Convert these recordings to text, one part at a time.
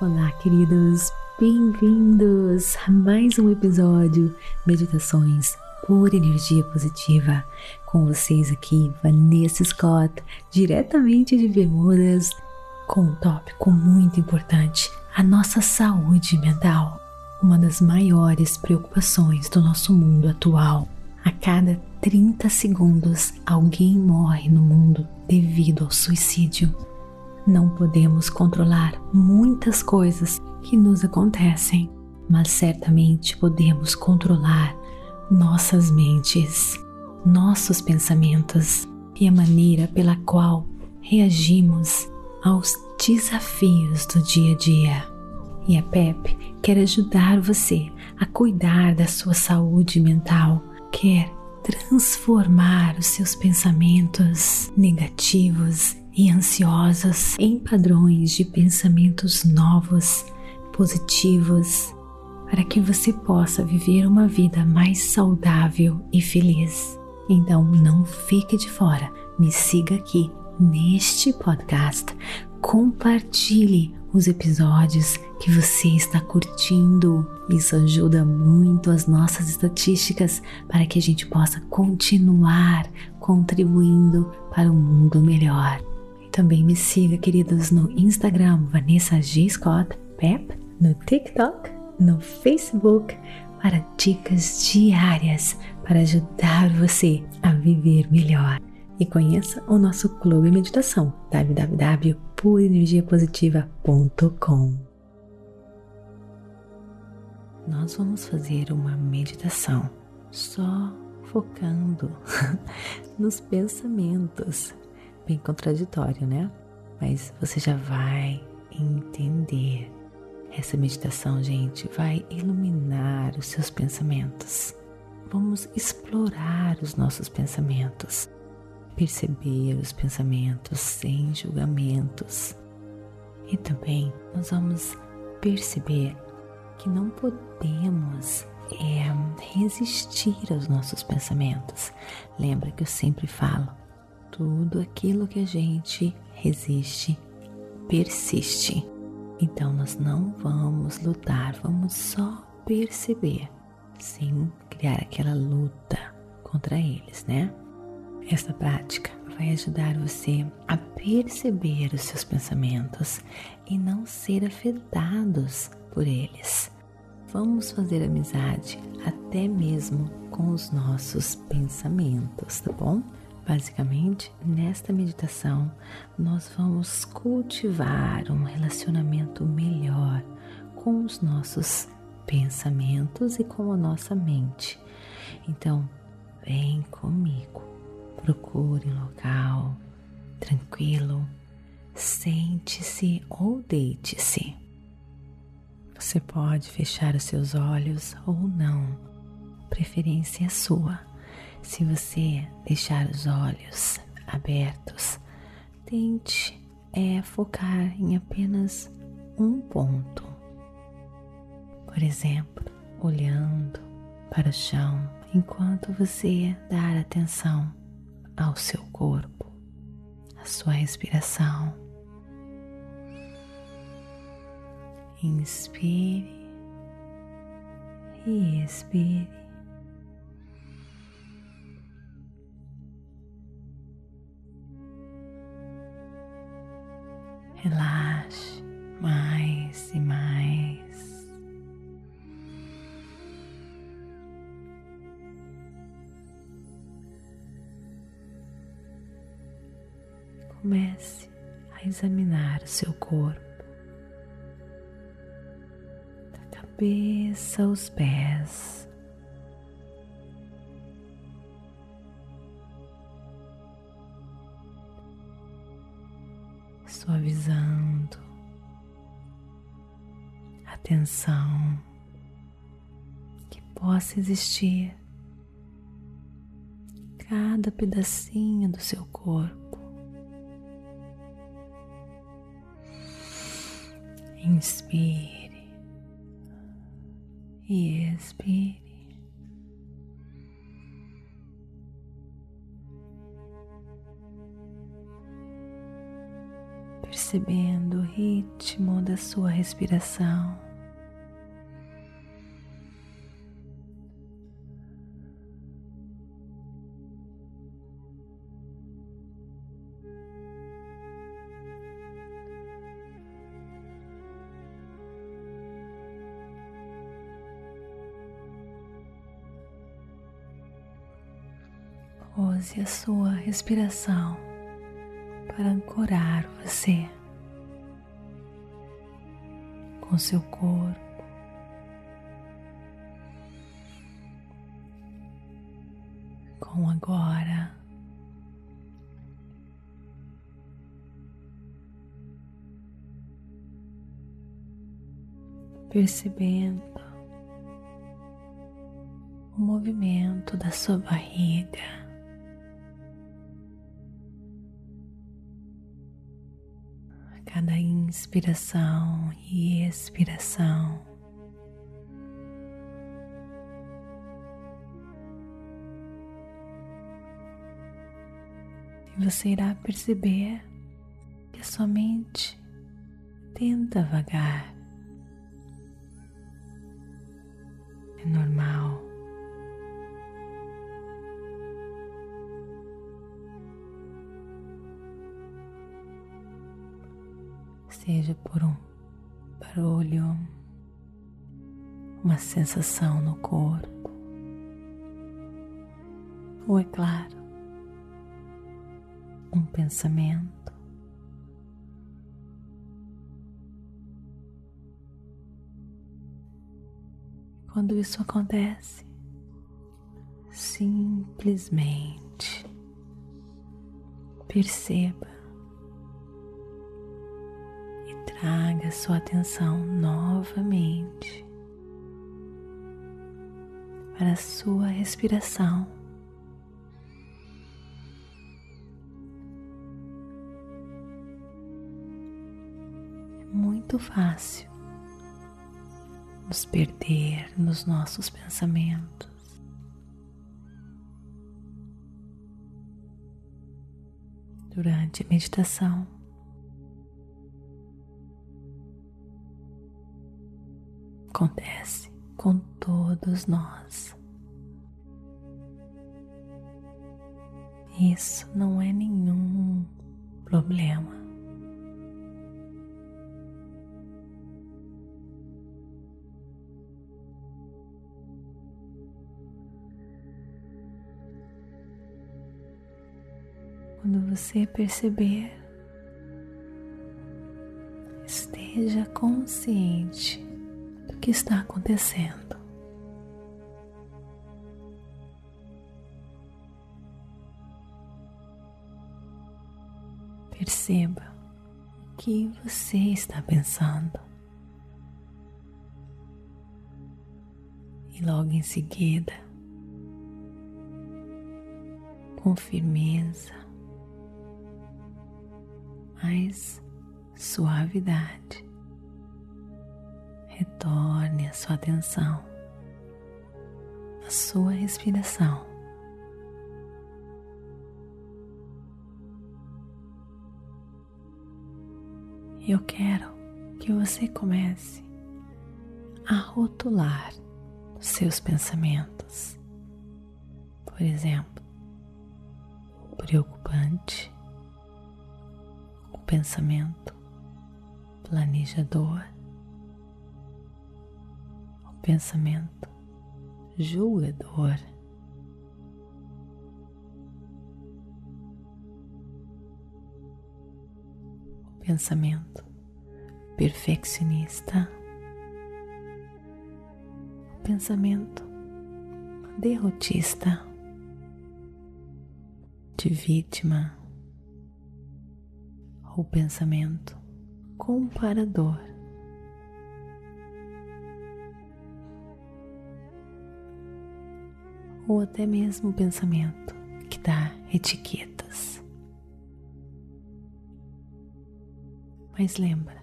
Olá, queridos, bem-vindos a mais um episódio Meditações por Energia Positiva. Com vocês aqui, Vanessa Scott, diretamente de Bermudas, com um tópico muito importante: a nossa saúde mental. Uma das maiores preocupações do nosso mundo atual. A cada 30 segundos, alguém morre no mundo devido ao suicídio. Não podemos controlar muitas coisas que nos acontecem, mas certamente podemos controlar nossas mentes, nossos pensamentos e a maneira pela qual reagimos aos desafios do dia a dia. E a PEP quer ajudar você a cuidar da sua saúde mental, quer transformar os seus pensamentos negativos e ansiosos em padrões de pensamentos novos, positivos, para que você possa viver uma vida mais saudável e feliz. Então não fique de fora, me siga aqui neste podcast, compartilhe os episódios que você está curtindo. Isso ajuda muito as nossas estatísticas para que a gente possa continuar contribuindo para um mundo melhor. Também me siga, queridos, no Instagram Vanessa G. Scott Pep, no TikTok, no Facebook para dicas diárias para ajudar você a viver melhor e conheça o nosso clube meditação www.purenergiapositiva.com. Nós vamos fazer uma meditação só focando nos pensamentos. Bem contraditório, né? Mas você já vai entender. Essa meditação, gente, vai iluminar os seus pensamentos. Vamos explorar os nossos pensamentos perceber os pensamentos sem julgamentos. E também nós vamos perceber que não podemos é, resistir aos nossos pensamentos. Lembra que eu sempre falo: tudo aquilo que a gente resiste persiste. Então nós não vamos lutar, vamos só perceber, sem criar aquela luta contra eles, né? Esta prática vai ajudar você a perceber os seus pensamentos e não ser afetados por eles. Vamos fazer amizade até mesmo com os nossos pensamentos, tá bom? Basicamente, nesta meditação, nós vamos cultivar um relacionamento melhor com os nossos pensamentos e com a nossa mente. Então, vem comigo. Procure um local tranquilo, sente-se ou deite-se. Você pode fechar os seus olhos ou não, preferência sua. Se você deixar os olhos abertos, tente é focar em apenas um ponto. Por exemplo, olhando para o chão enquanto você dar atenção ao seu corpo, à sua respiração. Inspire e expire. Relaxe mais e mais. comece a examinar o seu corpo, da cabeça aos pés. A tensão que possa existir cada pedacinho do seu corpo. Inspire e expire. percebendo o ritmo da sua respiração. A sua respiração para ancorar você com seu corpo. Com agora. Percebendo o movimento da sua barriga. Inspiração e expiração. E você irá perceber que a sua mente tenta vagar. É normal. Seja por um barulho, uma sensação no corpo, ou é claro, um pensamento. Quando isso acontece, simplesmente perceba traga sua atenção novamente para sua respiração. É muito fácil nos perder nos nossos pensamentos. Durante a meditação, acontece com todos nós. Isso não é nenhum problema. Quando você perceber, esteja consciente que está acontecendo. Perceba o que você está pensando. E logo em seguida, com firmeza, mais suavidade, retorne a sua atenção à sua respiração. Eu quero que você comece a rotular seus pensamentos. Por exemplo, preocupante, o pensamento planejador, pensamento julgador. O pensamento perfeccionista. O pensamento derrotista, de vítima. O pensamento comparador. Ou até mesmo o pensamento que dá etiquetas. Mas lembra,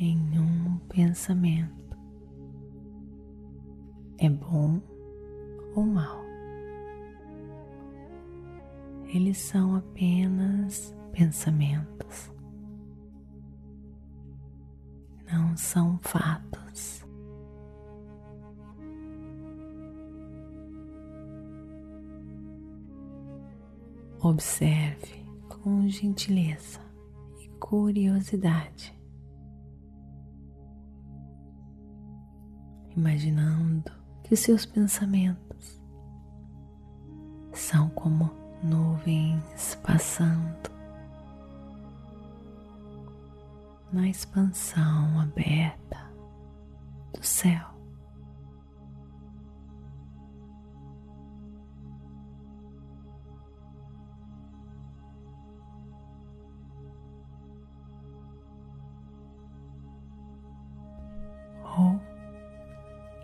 nenhum pensamento é bom ou mal. Eles são apenas pensamentos não são fatos. Observe com gentileza e curiosidade, imaginando que os seus pensamentos são como nuvens passando na expansão aberta do céu.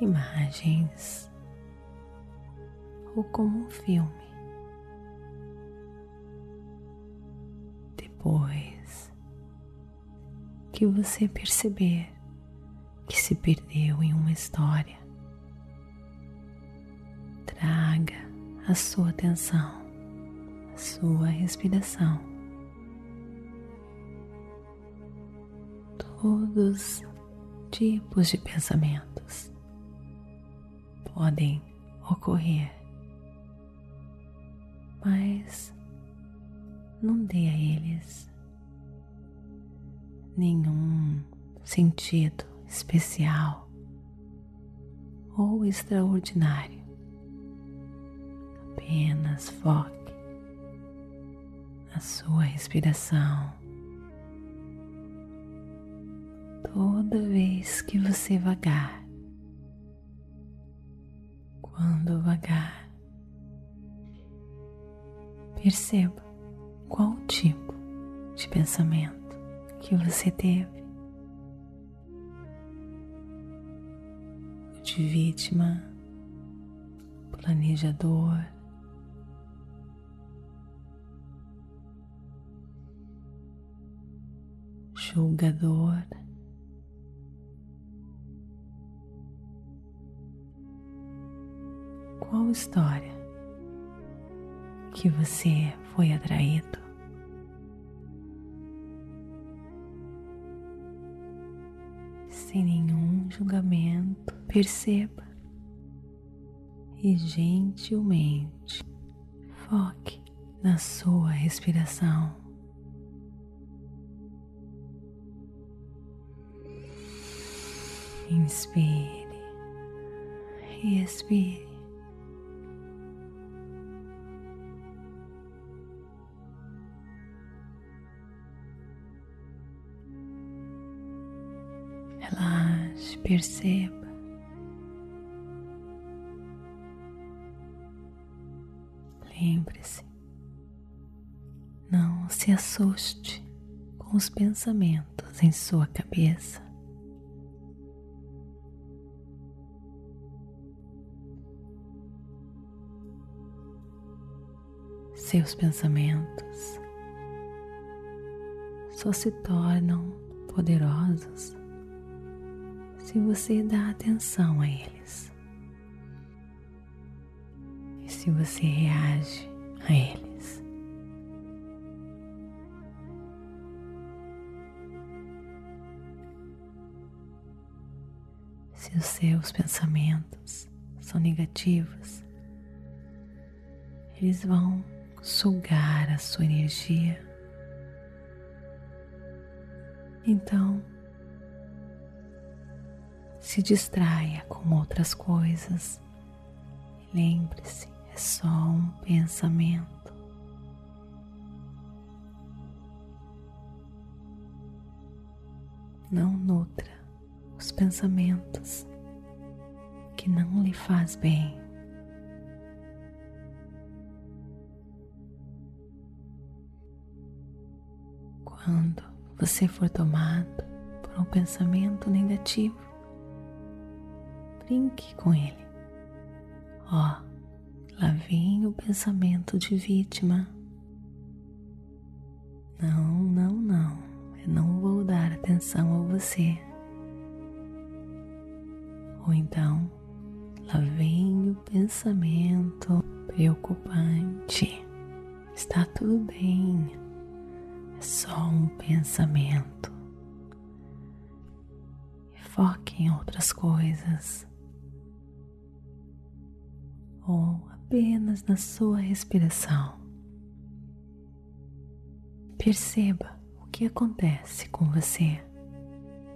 Imagens, ou como um filme. Depois que você perceber que se perdeu em uma história, traga a sua atenção, a sua respiração. Todos tipos de pensamentos podem ocorrer, mas não dê a eles nenhum sentido especial ou extraordinário. Apenas foque na sua respiração. Toda vez que você vagar, quando vagar, perceba qual tipo de pensamento que você teve. De vítima, planejador, julgador. História que você foi atraído? sem nenhum julgamento, perceba e gentilmente foque na sua respiração. Inspire e expire. Perceba. Lembre-se, não se assuste com os pensamentos em sua cabeça. Seus pensamentos só se tornam poderosos se você dá atenção a eles e se você reage a eles. Se os seus pensamentos são negativos, eles vão sugar a sua energia. Então, se distraia com outras coisas. Lembre-se, é só um pensamento. Não nutra os pensamentos que não lhe faz bem. Quando você for tomado por um pensamento negativo, brinque com ele. Ó, oh, lá vem o pensamento de vítima. Não, não, não, eu não vou dar atenção a você. Ou então, lá vem o pensamento preocupante. Está tudo bem, é só um pensamento. Foque em outras coisas ou apenas na sua respiração. Perceba o que acontece com você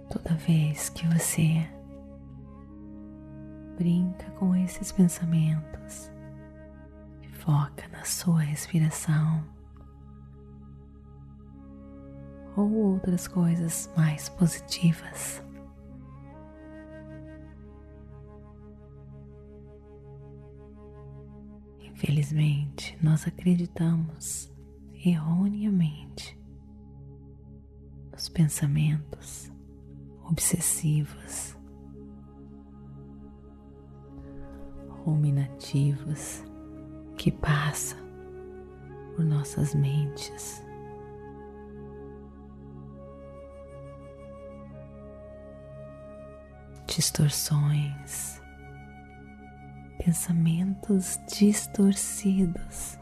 toda vez que você brinca com esses pensamentos e foca na sua respiração ou outras coisas mais positivas. Infelizmente, nós acreditamos erroneamente nos pensamentos obsessivos, ruminativos que passam por nossas mentes. Distorções pensamentos distorcidos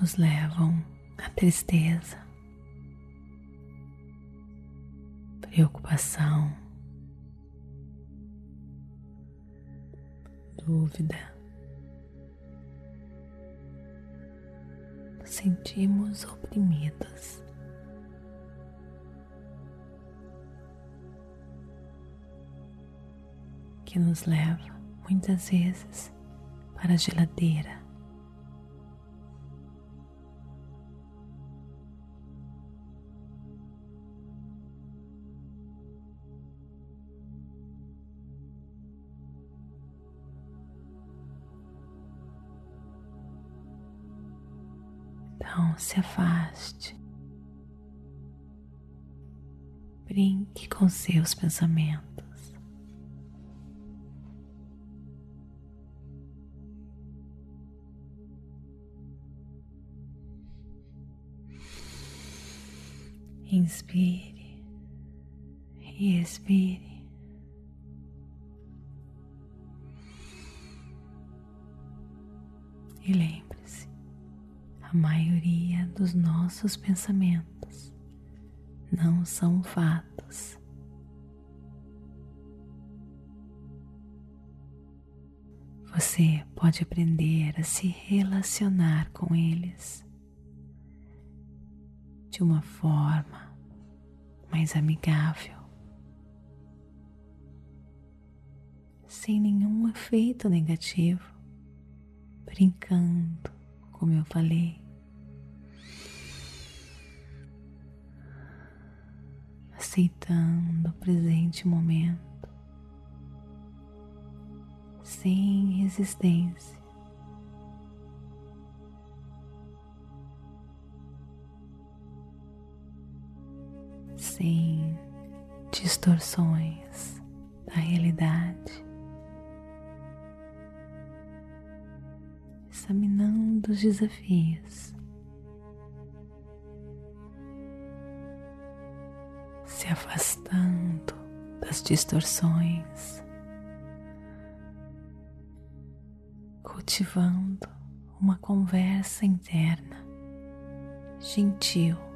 nos levam à tristeza, preocupação, dúvida. Sentimos oprimidos. Que nos leva muitas vezes para a geladeira. Então se afaste, brinque com seus pensamentos. Inspire e expire. E lembre-se, a maioria dos nossos pensamentos não são fatos. Você pode aprender a se relacionar com eles de uma forma mais amigável, sem nenhum efeito negativo, brincando, como eu falei. Aceitando o presente momento, sem resistência. Sem distorções da realidade, examinando os desafios, se afastando das distorções, cultivando uma conversa interna gentil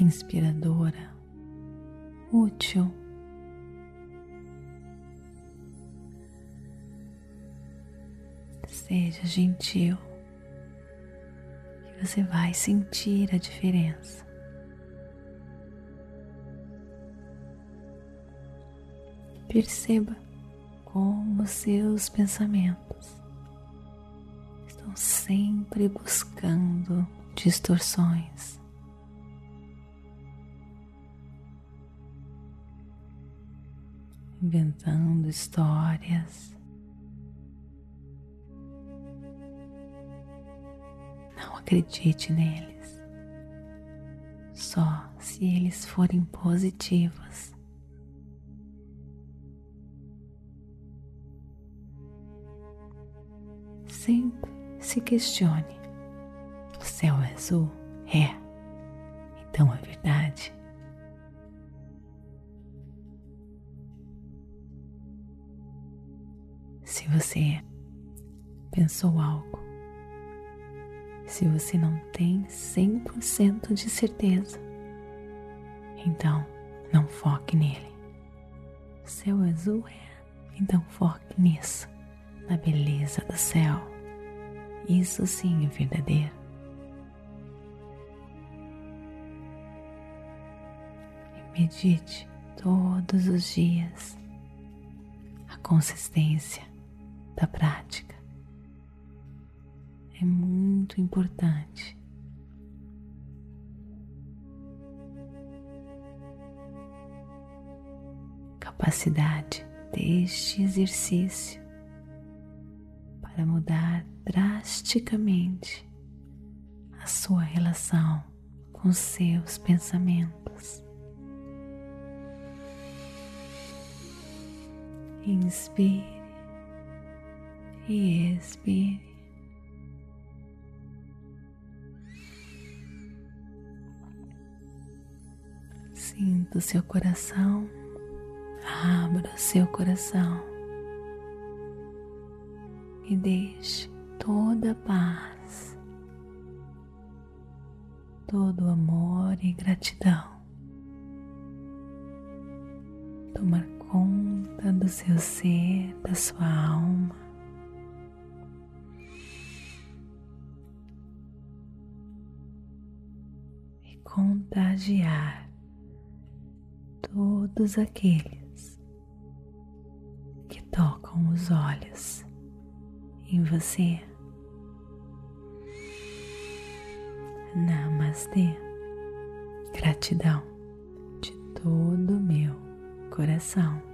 inspiradora, útil. Seja gentil, que você vai sentir a diferença. Perceba como seus pensamentos estão sempre buscando distorções. Inventando histórias. Não acredite neles, só se eles forem positivos. Sempre se questione: o céu é azul? É, então é verdade. Você pensou algo, Se você não tem 100% de certeza, então não foque nele. Céu azul é, então foque nisso, na beleza do céu. Isso sim é verdadeiro. Medite todos os dias a consistência da prática é muito importante. Capacidade deste exercício para mudar drasticamente a sua relação com seus pensamentos. Inspire e expire. Sinta o seu coração, abra o seu coração e deixe toda a paz, todo o amor e gratidão tomar conta do seu ser, da sua alma. Contagiar todos aqueles que tocam os olhos em você. Namastê. Gratidão de todo o meu coração.